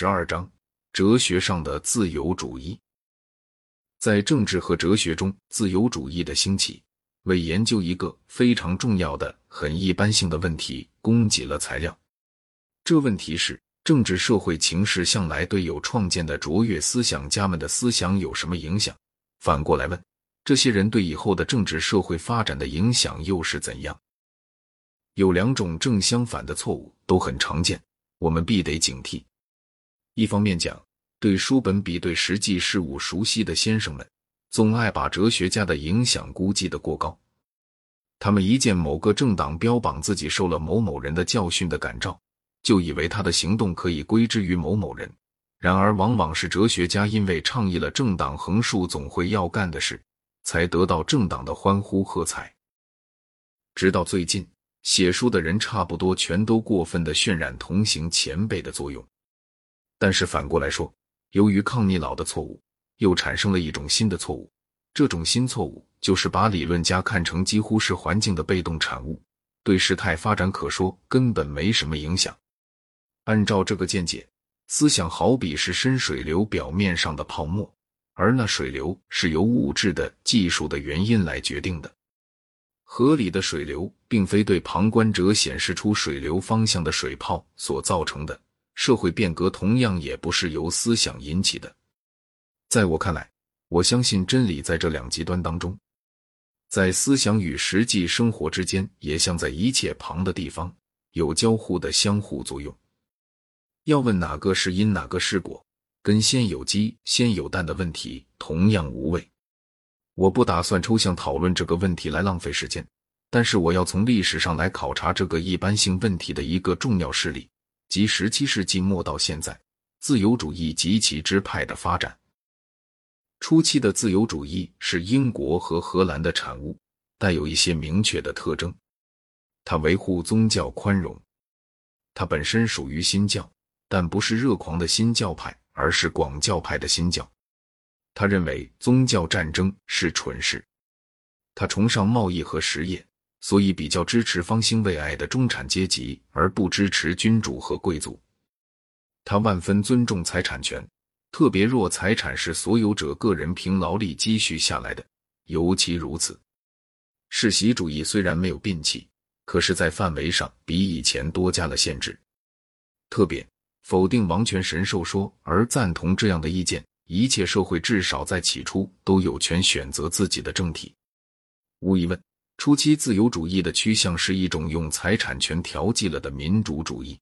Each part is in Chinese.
十二章：哲学上的自由主义。在政治和哲学中，自由主义的兴起为研究一个非常重要的、很一般性的问题供给了材料。这问题是：政治社会情势向来对有创建的卓越思想家们的思想有什么影响？反过来问，这些人对以后的政治社会发展的影响又是怎样？有两种正相反的错误都很常见，我们必得警惕。一方面讲，对书本比对实际事物熟悉的先生们，总爱把哲学家的影响估计的过高。他们一见某个政党标榜自己受了某某人的教训的感召，就以为他的行动可以归之于某某人。然而，往往是哲学家因为倡议了政党横竖总会要干的事，才得到政党的欢呼喝彩。直到最近，写书的人差不多全都过分的渲染同行前辈的作用。但是反过来说，由于抗逆老的错误，又产生了一种新的错误。这种新错误就是把理论家看成几乎是环境的被动产物，对事态发展可说根本没什么影响。按照这个见解，思想好比是深水流表面上的泡沫，而那水流是由物质的技术的原因来决定的。河里的水流并非对旁观者显示出水流方向的水泡所造成的。社会变革同样也不是由思想引起的。在我看来，我相信真理在这两极端当中，在思想与实际生活之间，也像在一切旁的地方，有交互的相互作用。要问哪个是因，哪个是果，跟先有鸡先有蛋的问题同样无味。我不打算抽象讨论这个问题来浪费时间，但是我要从历史上来考察这个一般性问题的一个重要事例。即十七世纪末到现在，自由主义及其支派的发展。初期的自由主义是英国和荷兰的产物，带有一些明确的特征。它维护宗教宽容，它本身属于新教，但不是热狂的新教派，而是广教派的新教。他认为宗教战争是蠢事，他崇尚贸易和实业。所以比较支持方兴未艾的中产阶级，而不支持君主和贵族。他万分尊重财产权，特别若财产是所有者个人凭劳力积蓄下来的，尤其如此。世袭主义虽然没有摒弃，可是，在范围上比以前多加了限制，特别否定王权神授说，而赞同这样的意见：一切社会至少在起初都有权选择自己的政体。无疑问。初期自由主义的趋向是一种用财产权调剂了的民主主义。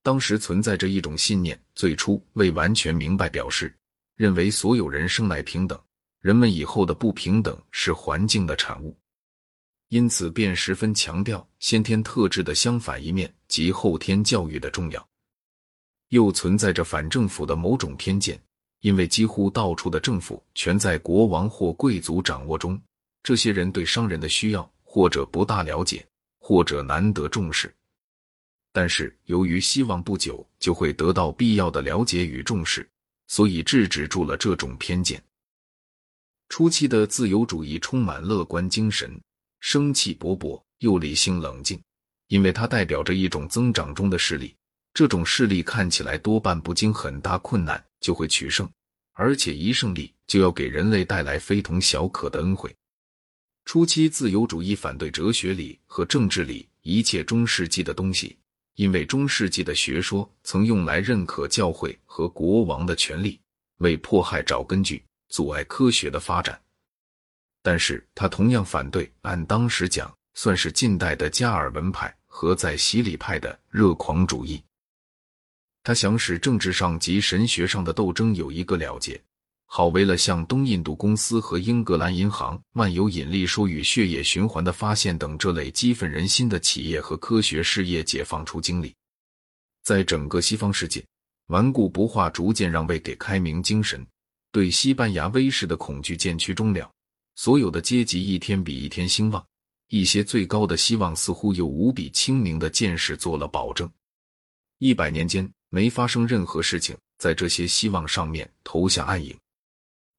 当时存在着一种信念，最初未完全明白，表示认为所有人生来平等，人们以后的不平等是环境的产物，因此便十分强调先天特质的相反一面及后天教育的重要。又存在着反政府的某种偏见，因为几乎到处的政府全在国王或贵族掌握中。这些人对商人的需要，或者不大了解，或者难得重视。但是由于希望不久就会得到必要的了解与重视，所以制止住了这种偏见。初期的自由主义充满乐观精神，生气勃勃，又理性冷静，因为它代表着一种增长中的势力。这种势力看起来多半不经很大困难就会取胜，而且一胜利就要给人类带来非同小可的恩惠。初期自由主义反对哲学里和政治里一切中世纪的东西，因为中世纪的学说曾用来认可教会和国王的权利，为迫害找根据，阻碍科学的发展。但是他同样反对按当时讲算是近代的加尔文派和在洗礼派的热狂主义。他想使政治上及神学上的斗争有一个了结。好，为了向东印度公司和英格兰银行万有引力说与血液循环的发现等这类激愤人心的企业和科学事业解放出精力，在整个西方世界，顽固不化逐渐让位给开明精神，对西班牙威势的恐惧渐趋终了。所有的阶级一天比一天兴旺，一些最高的希望似乎有无比清明的见识做了保证。一百年间没发生任何事情在这些希望上面投下暗影。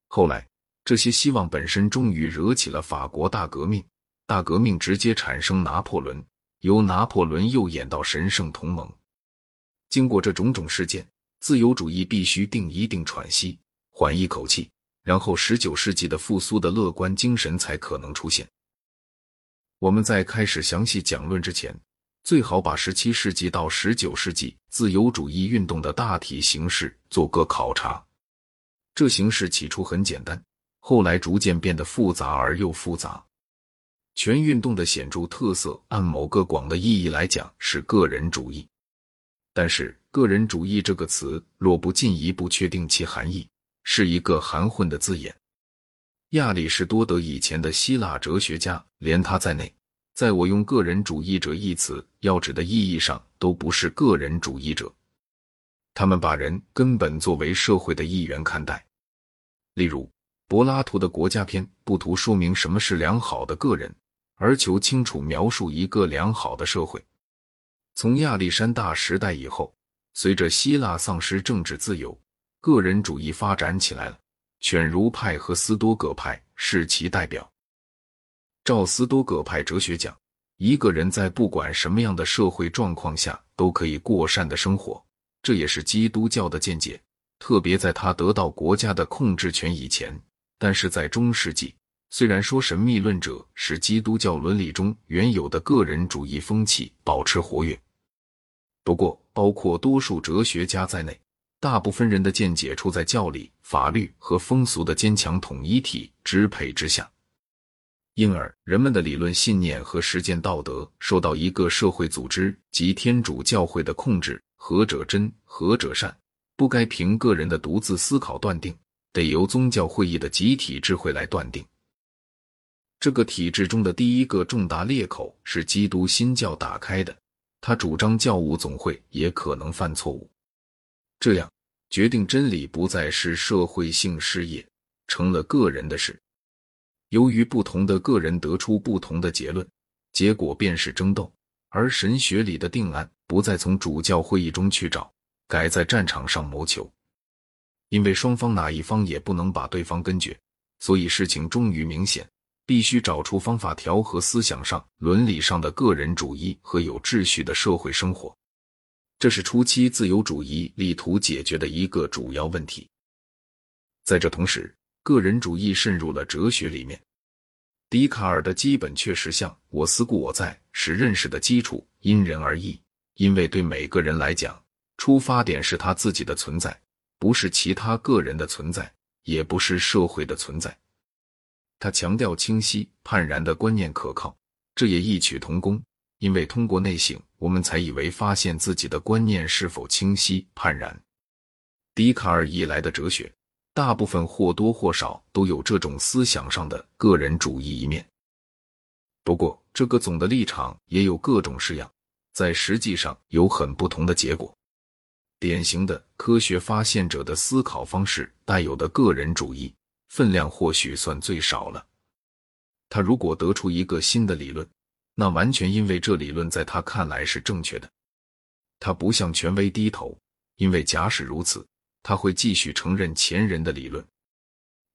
后来，这些希望本身终于惹起了法国大革命。大革命直接产生拿破仑，由拿破仑又演到神圣同盟。经过这种种事件，自由主义必须定一定喘息，缓一口气，然后十九世纪的复苏的乐观精神才可能出现。我们在开始详细讲论之前，最好把十七世纪到十九世纪自由主义运动的大体形势做个考察。这形式起初很简单，后来逐渐变得复杂而又复杂。全运动的显著特色，按某个广的意义来讲，是个人主义。但是，个人主义这个词，若不进一步确定其含义，是一个含混的字眼。亚里士多德以前的希腊哲学家，连他在内，在我用“个人主义者”一词要指的意义上，都不是个人主义者。他们把人根本作为社会的一员看待。例如，柏拉图的《国家篇》不图说明什么是良好的个人，而求清楚描述一个良好的社会。从亚历山大时代以后，随着希腊丧失政治自由，个人主义发展起来了。犬儒派和斯多葛派是其代表。照斯多葛派哲学讲，一个人在不管什么样的社会状况下都可以过善的生活，这也是基督教的见解。特别在他得到国家的控制权以前，但是在中世纪，虽然说神秘论者使基督教伦理中原有的个人主义风气保持活跃，不过包括多数哲学家在内。大部分人的见解处在教理、法律和风俗的坚强统一体支配之下，因而人们的理论信念和实践道德受到一个社会组织及天主教会的控制。何者真，何者善，不该凭个人的独自思考断定，得由宗教会议的集体智慧来断定。这个体制中的第一个重大裂口是基督新教打开的，他主张教务总会也可能犯错误，这样。决定真理不再是社会性事业，成了个人的事。由于不同的个人得出不同的结论，结果便是争斗。而神学里的定案不再从主教会议中去找，改在战场上谋求。因为双方哪一方也不能把对方根绝，所以事情终于明显，必须找出方法调和思想上、伦理上的个人主义和有秩序的社会生活。这是初期自由主义力图解决的一个主要问题。在这同时，个人主义渗入了哲学里面。笛卡尔的基本确实像“我思故我在”是认识的基础，因人而异。因为对每个人来讲，出发点是他自己的存在，不是其他个人的存在，也不是社会的存在。他强调清晰判然的观念可靠，这也异曲同工。因为通过内省，我们才以为发现自己的观念是否清晰判然。笛卡尔以来的哲学，大部分或多或少都有这种思想上的个人主义一面。不过，这个总的立场也有各种式样，在实际上有很不同的结果。典型的科学发现者的思考方式带有的个人主义分量，或许算最少了。他如果得出一个新的理论，那完全因为这理论在他看来是正确的，他不向权威低头，因为假使如此，他会继续承认前人的理论。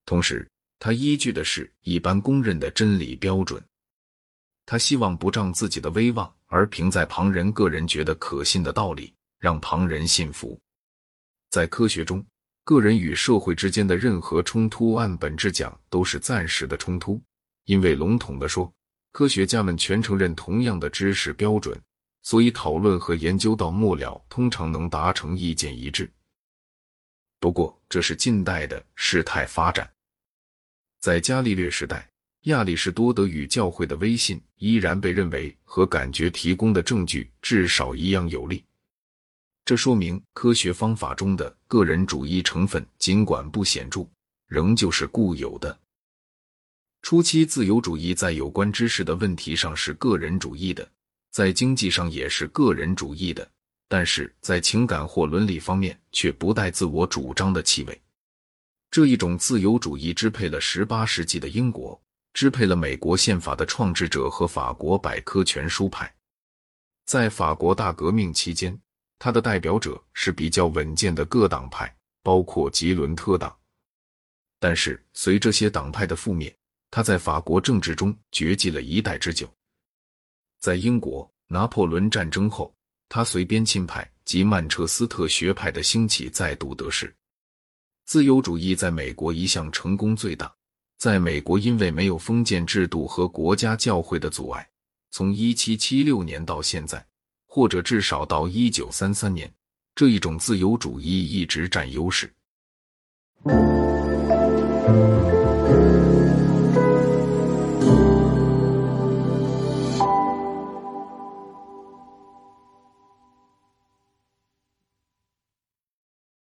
同时，他依据的是一般公认的真理标准。他希望不仗自己的威望，而凭在旁人个人觉得可信的道理，让旁人信服。在科学中，个人与社会之间的任何冲突，按本质讲都是暂时的冲突，因为笼统的说。科学家们全承认同样的知识标准，所以讨论和研究到末了，通常能达成意见一致。不过，这是近代的事态发展。在伽利略时代，亚里士多德与教会的威信依然被认为和感觉提供的证据至少一样有力。这说明科学方法中的个人主义成分，尽管不显著，仍旧是固有的。初期自由主义在有关知识的问题上是个人主义的，在经济上也是个人主义的，但是在情感或伦理方面却不带自我主张的气味。这一种自由主义支配了十八世纪的英国，支配了美国宪法的创制者和法国百科全书派。在法国大革命期间，他的代表者是比较稳健的各党派，包括吉伦特党。但是随这些党派的覆灭，他在法国政治中绝迹了一代之久。在英国拿破仑战争后，他随边沁派及曼彻斯特学派的兴起再度得势。自由主义在美国一向成功最大。在美国，因为没有封建制度和国家教会的阻碍，从一七七六年到现在，或者至少到一九三三年，这一种自由主义一直占优势。